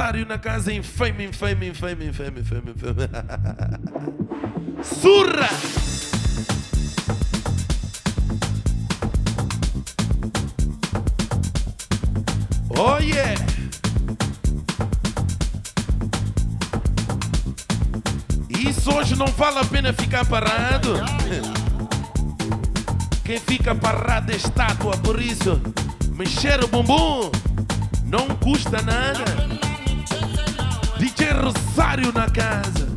Na casa em fame, em fame, em fame, em fame, em fame, em fame. Surra! Oh yeah! Isso hoje não vale a pena ficar parado. Quem fica parado é estátua, por isso mexer o bumbum não custa nada. Rosário na casa.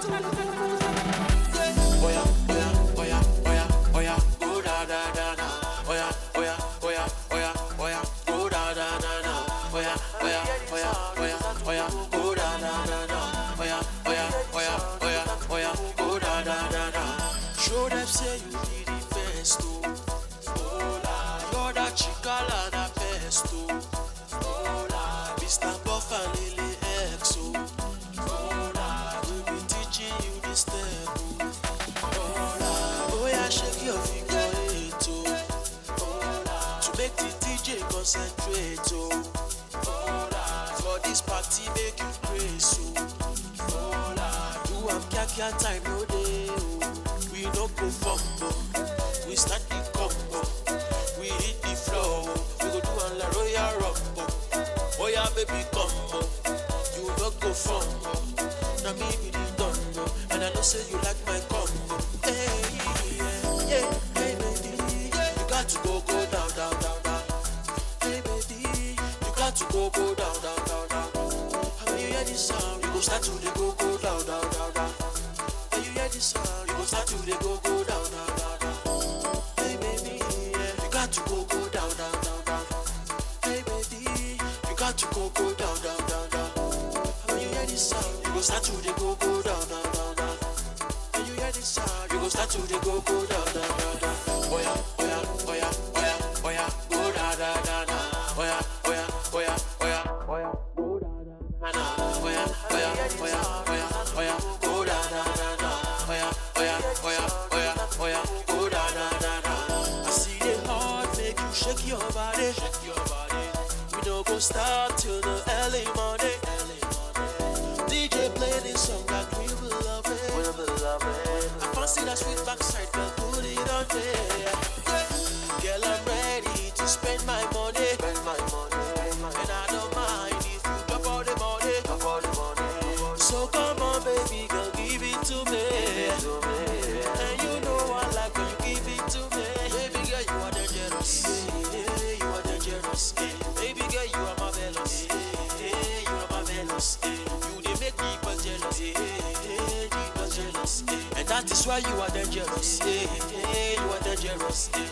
Nacional your time, no This why you are dangerous, hey, hey, you are dangerous, hey.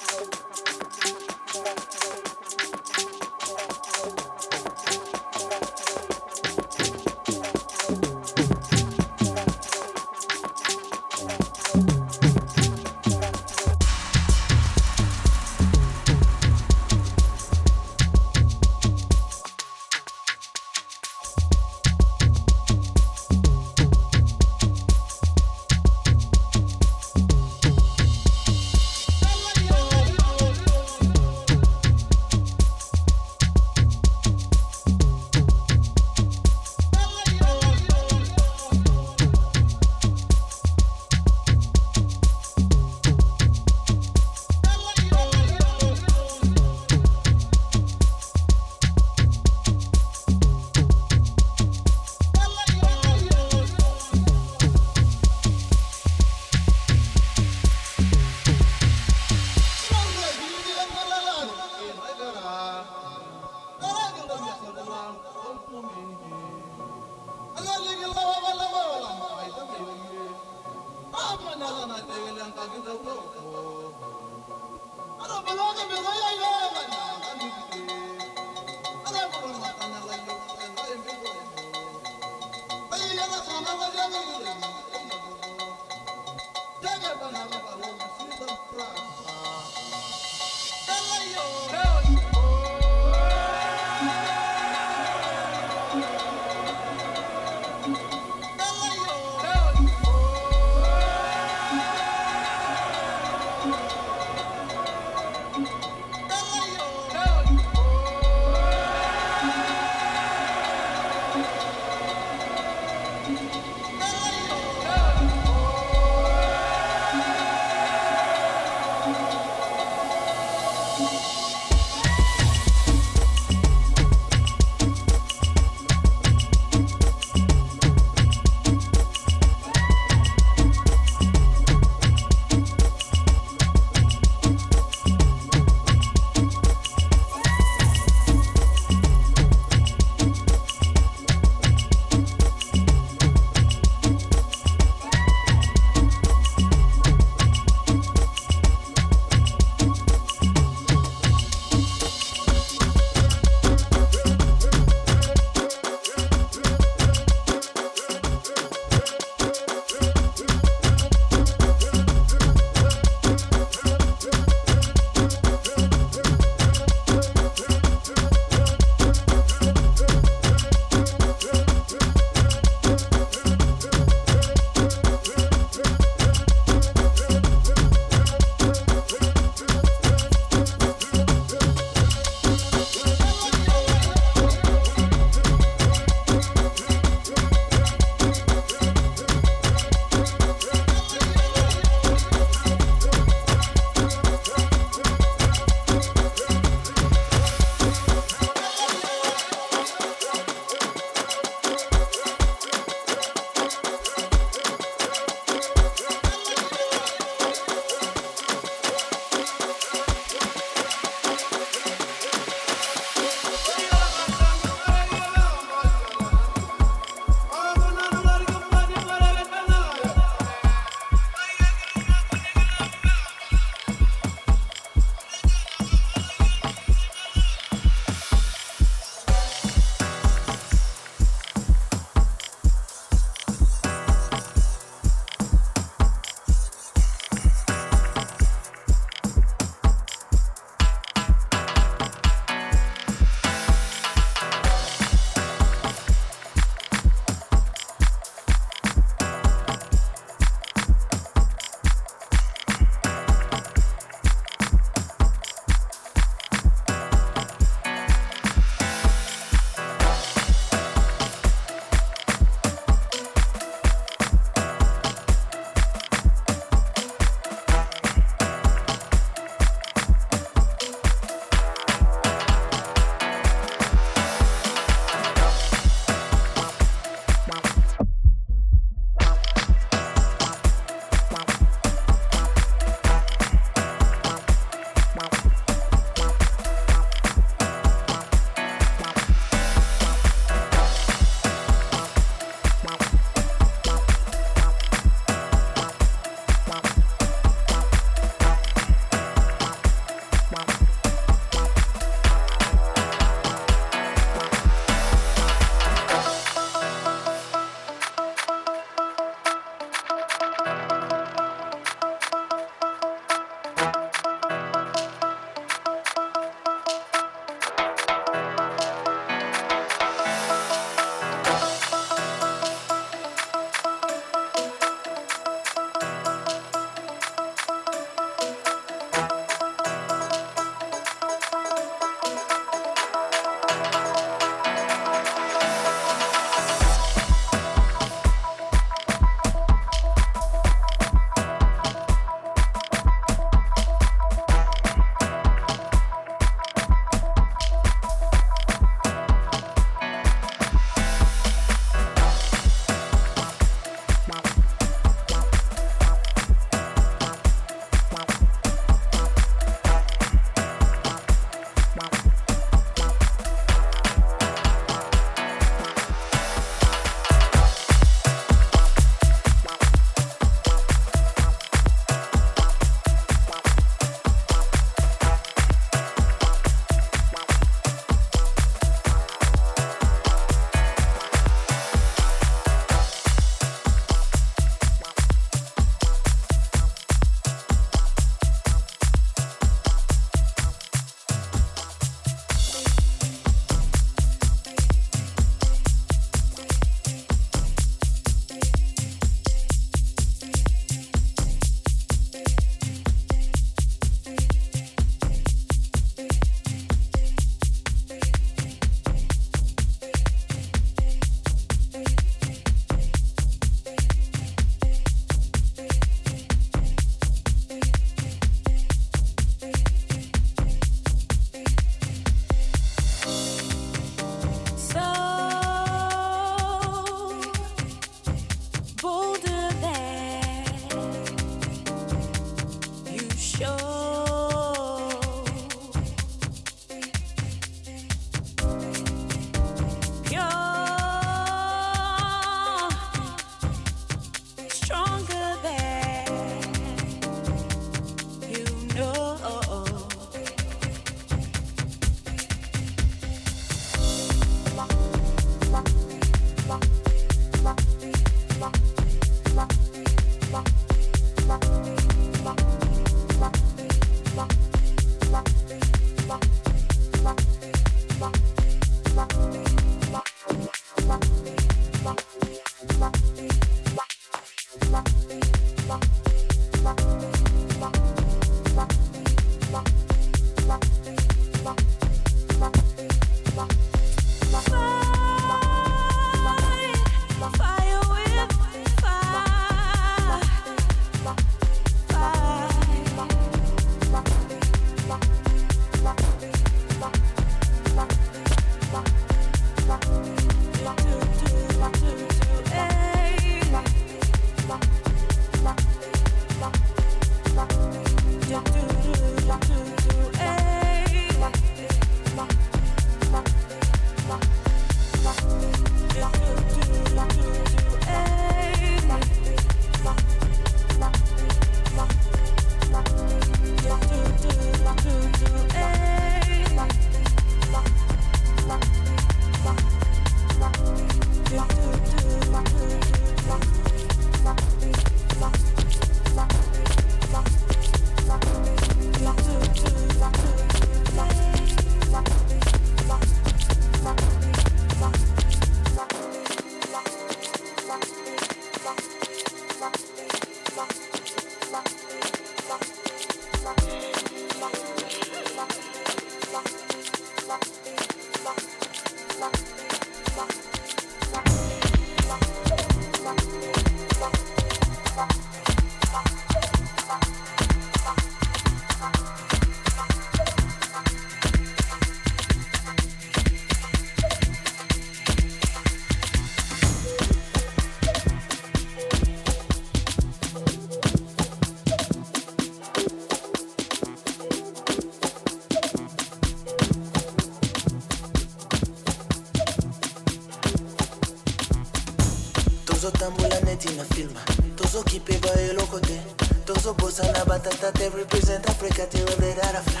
tozokipeba eloko te tozobosana that te represent africa till they te webelara fly.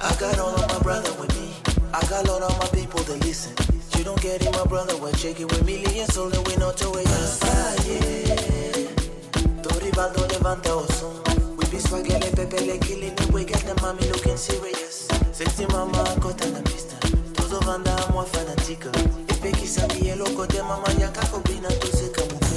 I got all of my brother with me. I got all of my people that listen. You don't get it my brother we're checking with millions only we know to way yeah. Toribando levanta o son We be swagging and pepe le killing it. We got the mommy looking serious. Sexy mama caught on the pista. Tozo vanda moi fanatica. Epe qui s'habille loco de mama Yaka kobina tout se kamuka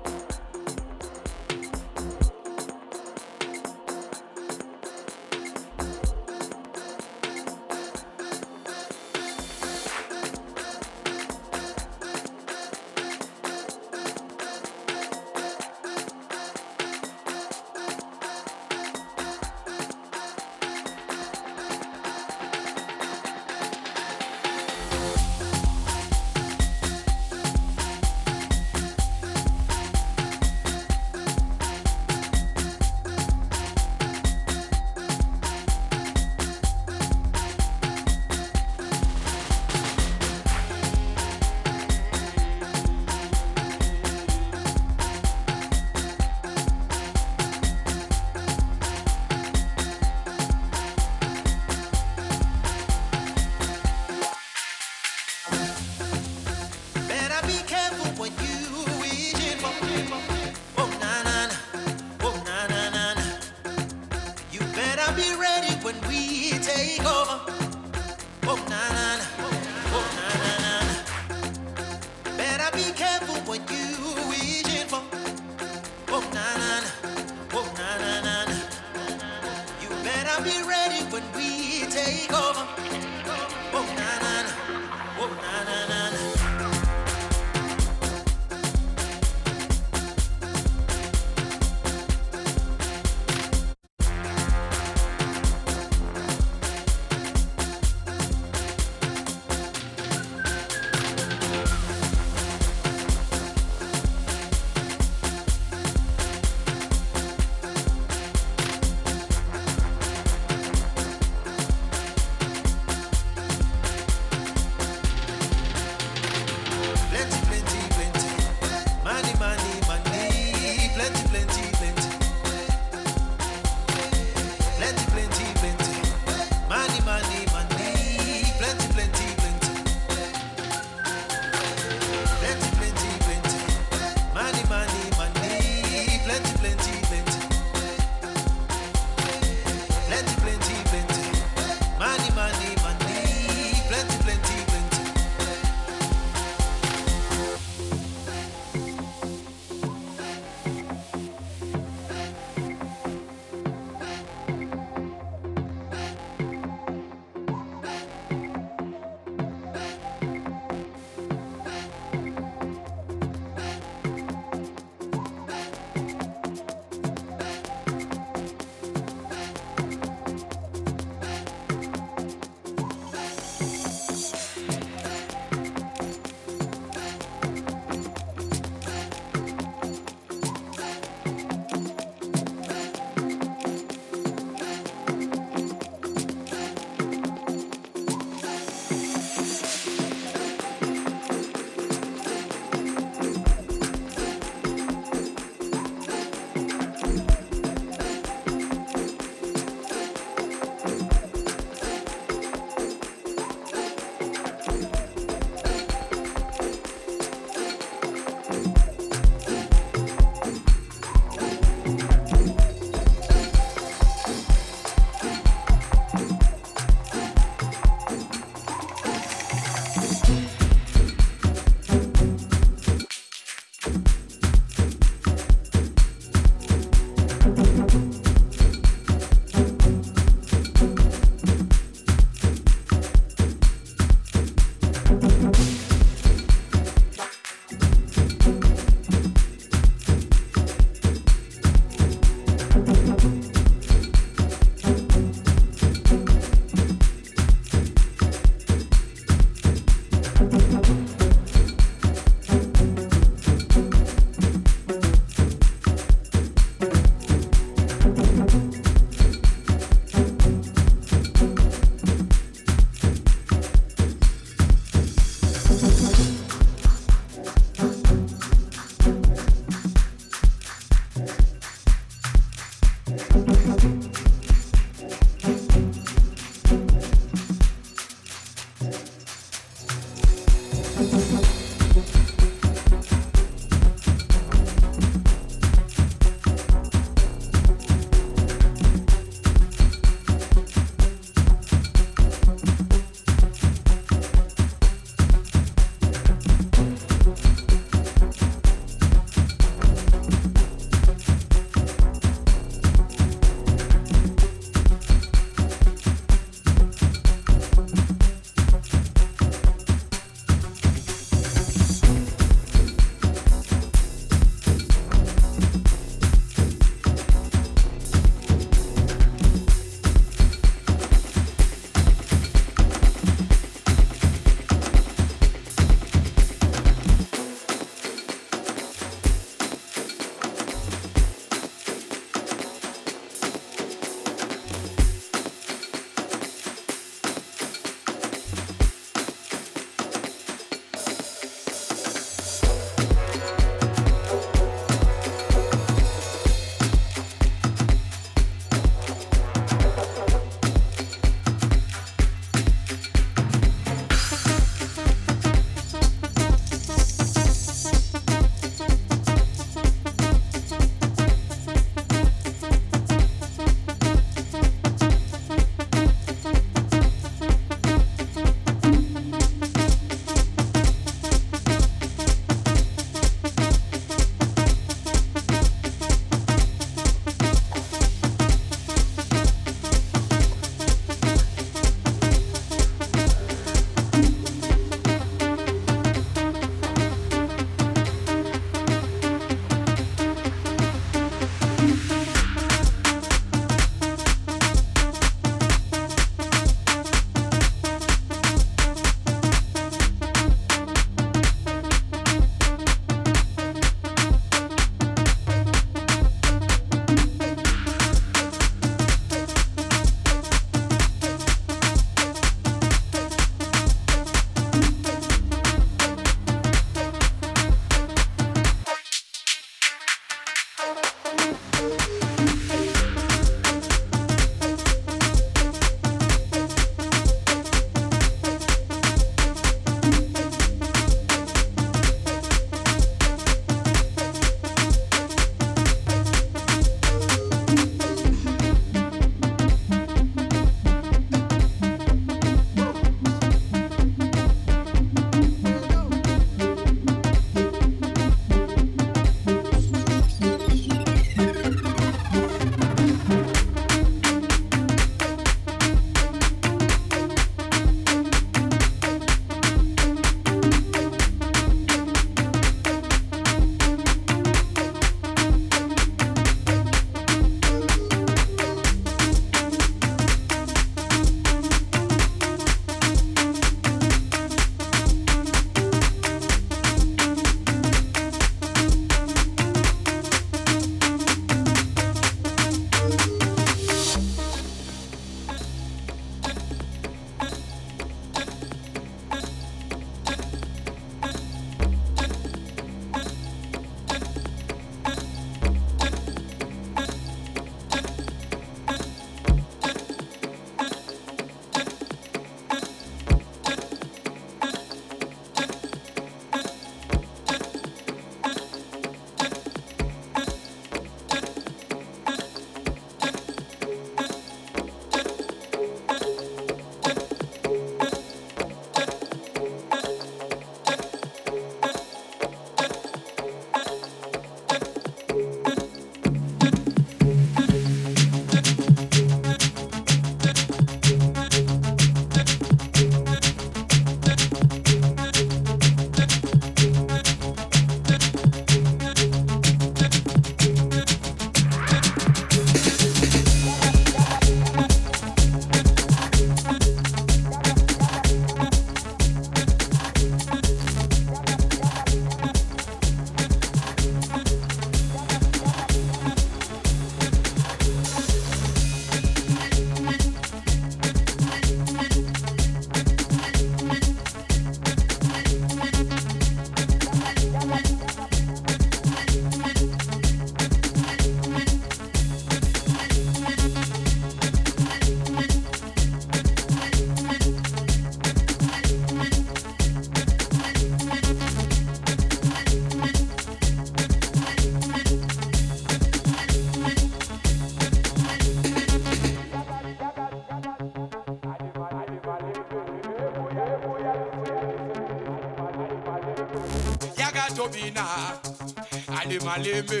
malembe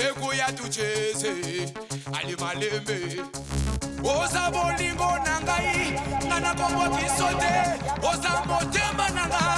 ekuya tucheze ali malembe oza bolingo na ngai nga nakombokiso te oza motema na ngai.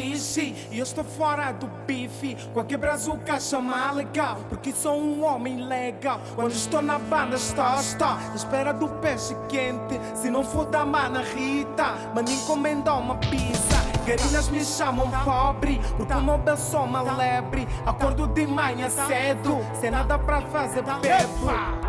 E eu estou fora do bife. Qualquer brazuca chama legal. Porque sou um homem legal. Quando estou na banda estou, estou. Na espera do peixe quente. Se não for da mana Rita Mano encomenda uma pizza. Garinas me chamam pobre Porque o Nobel sou uma é lebre Acordo de manhã cedo Sem nada pra fazer, beba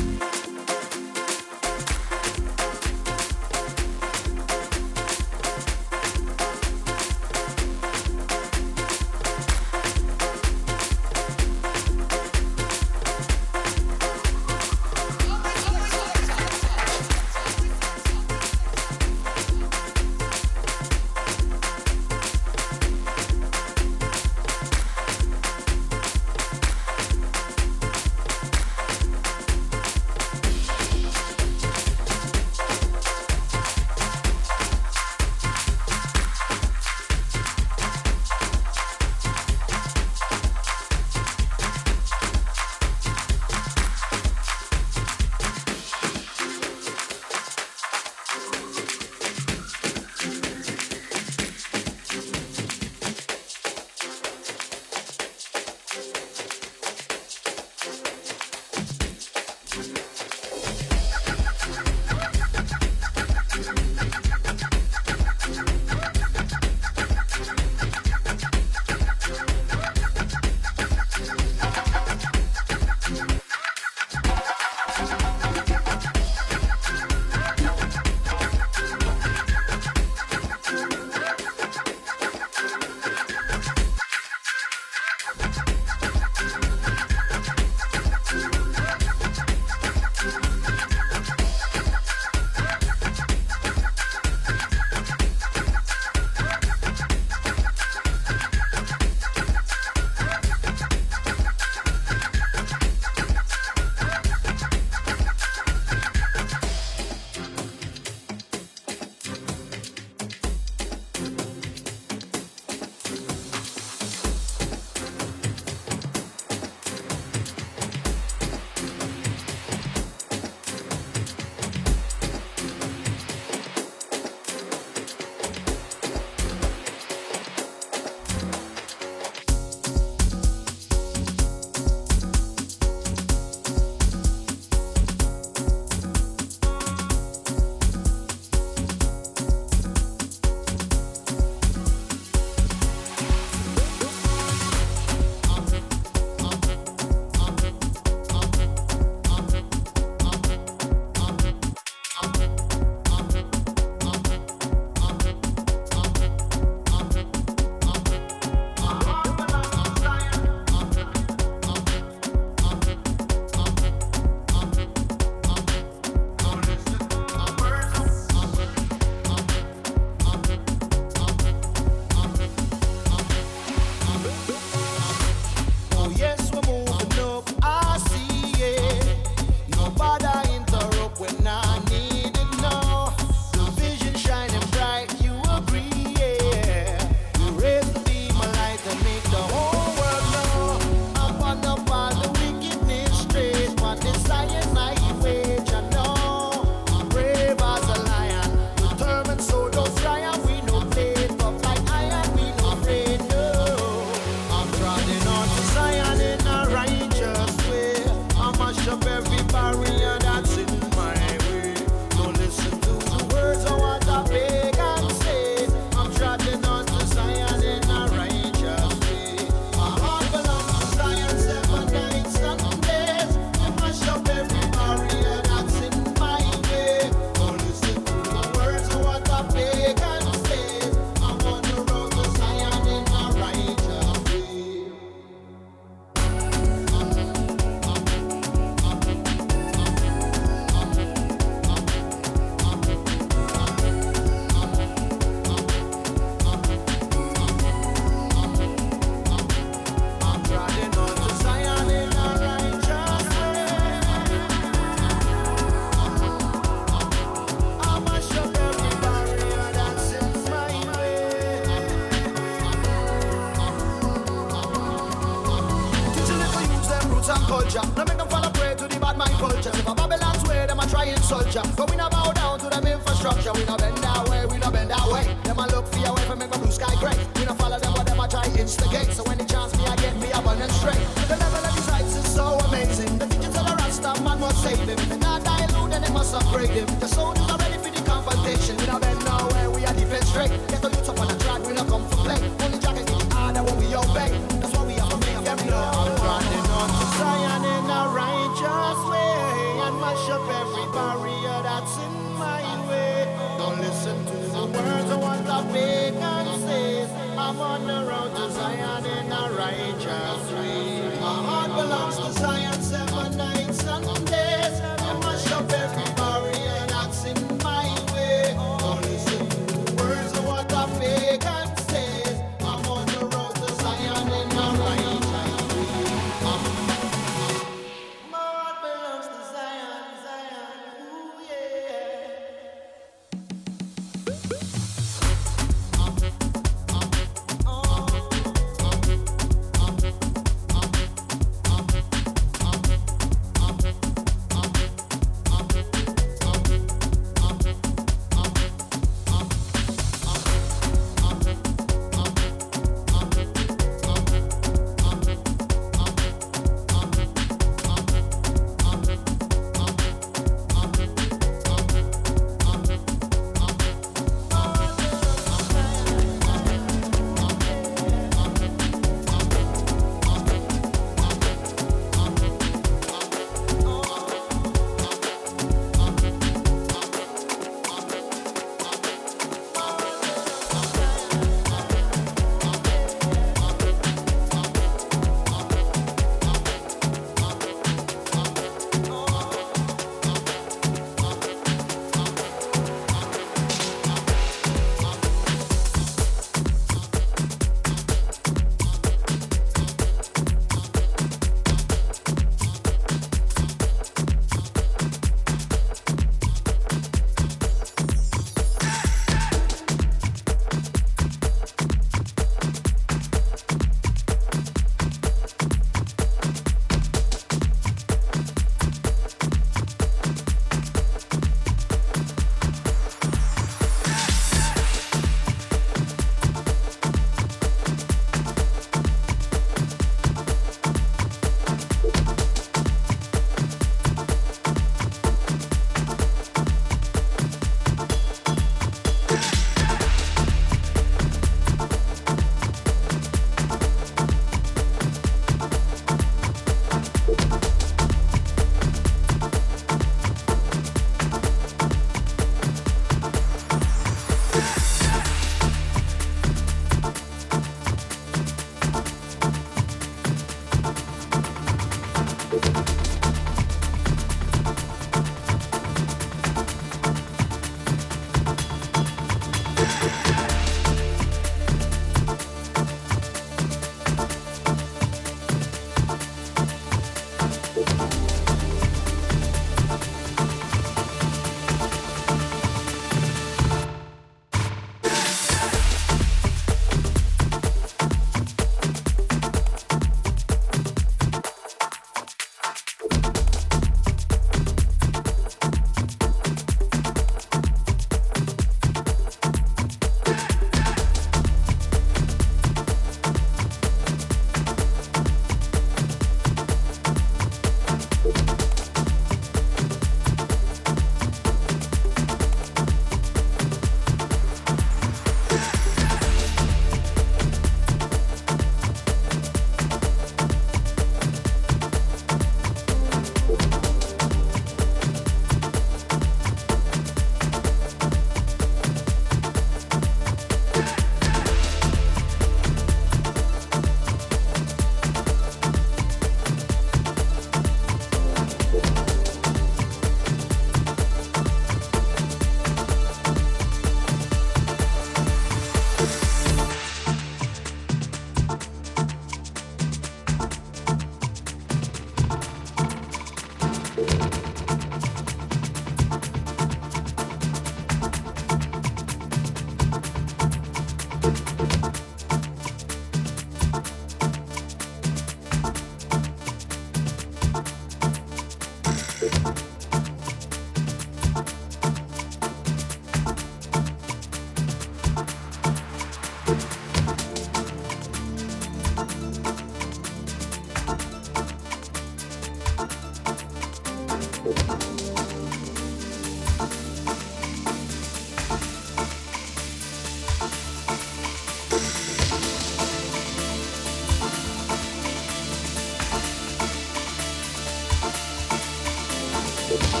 Bye.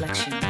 Reflection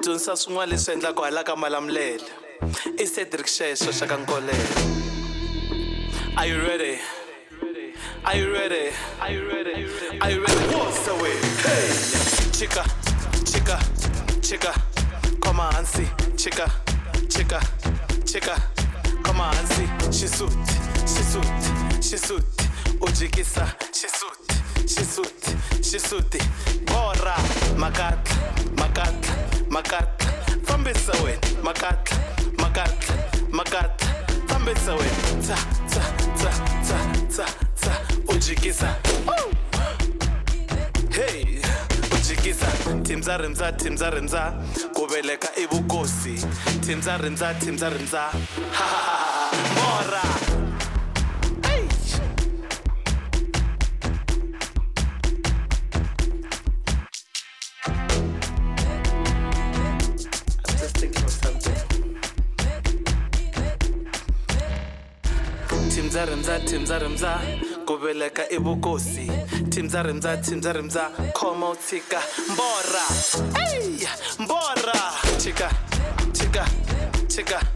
kumdunisa swin'wana leswi endlaka hala ka malamulela i cedric shesho xa ka nkolelo are you ready Are you ready? Are you ready? Are you ready? are you ready What's the way? Hey! Chica, chica, ha, ha, ha. mora. Hey! Timza rimza rimza. Kubeleka ivukosi timza rimza timza rimza. Khoma utsika mbora. Hey! mbora. Chika chika chika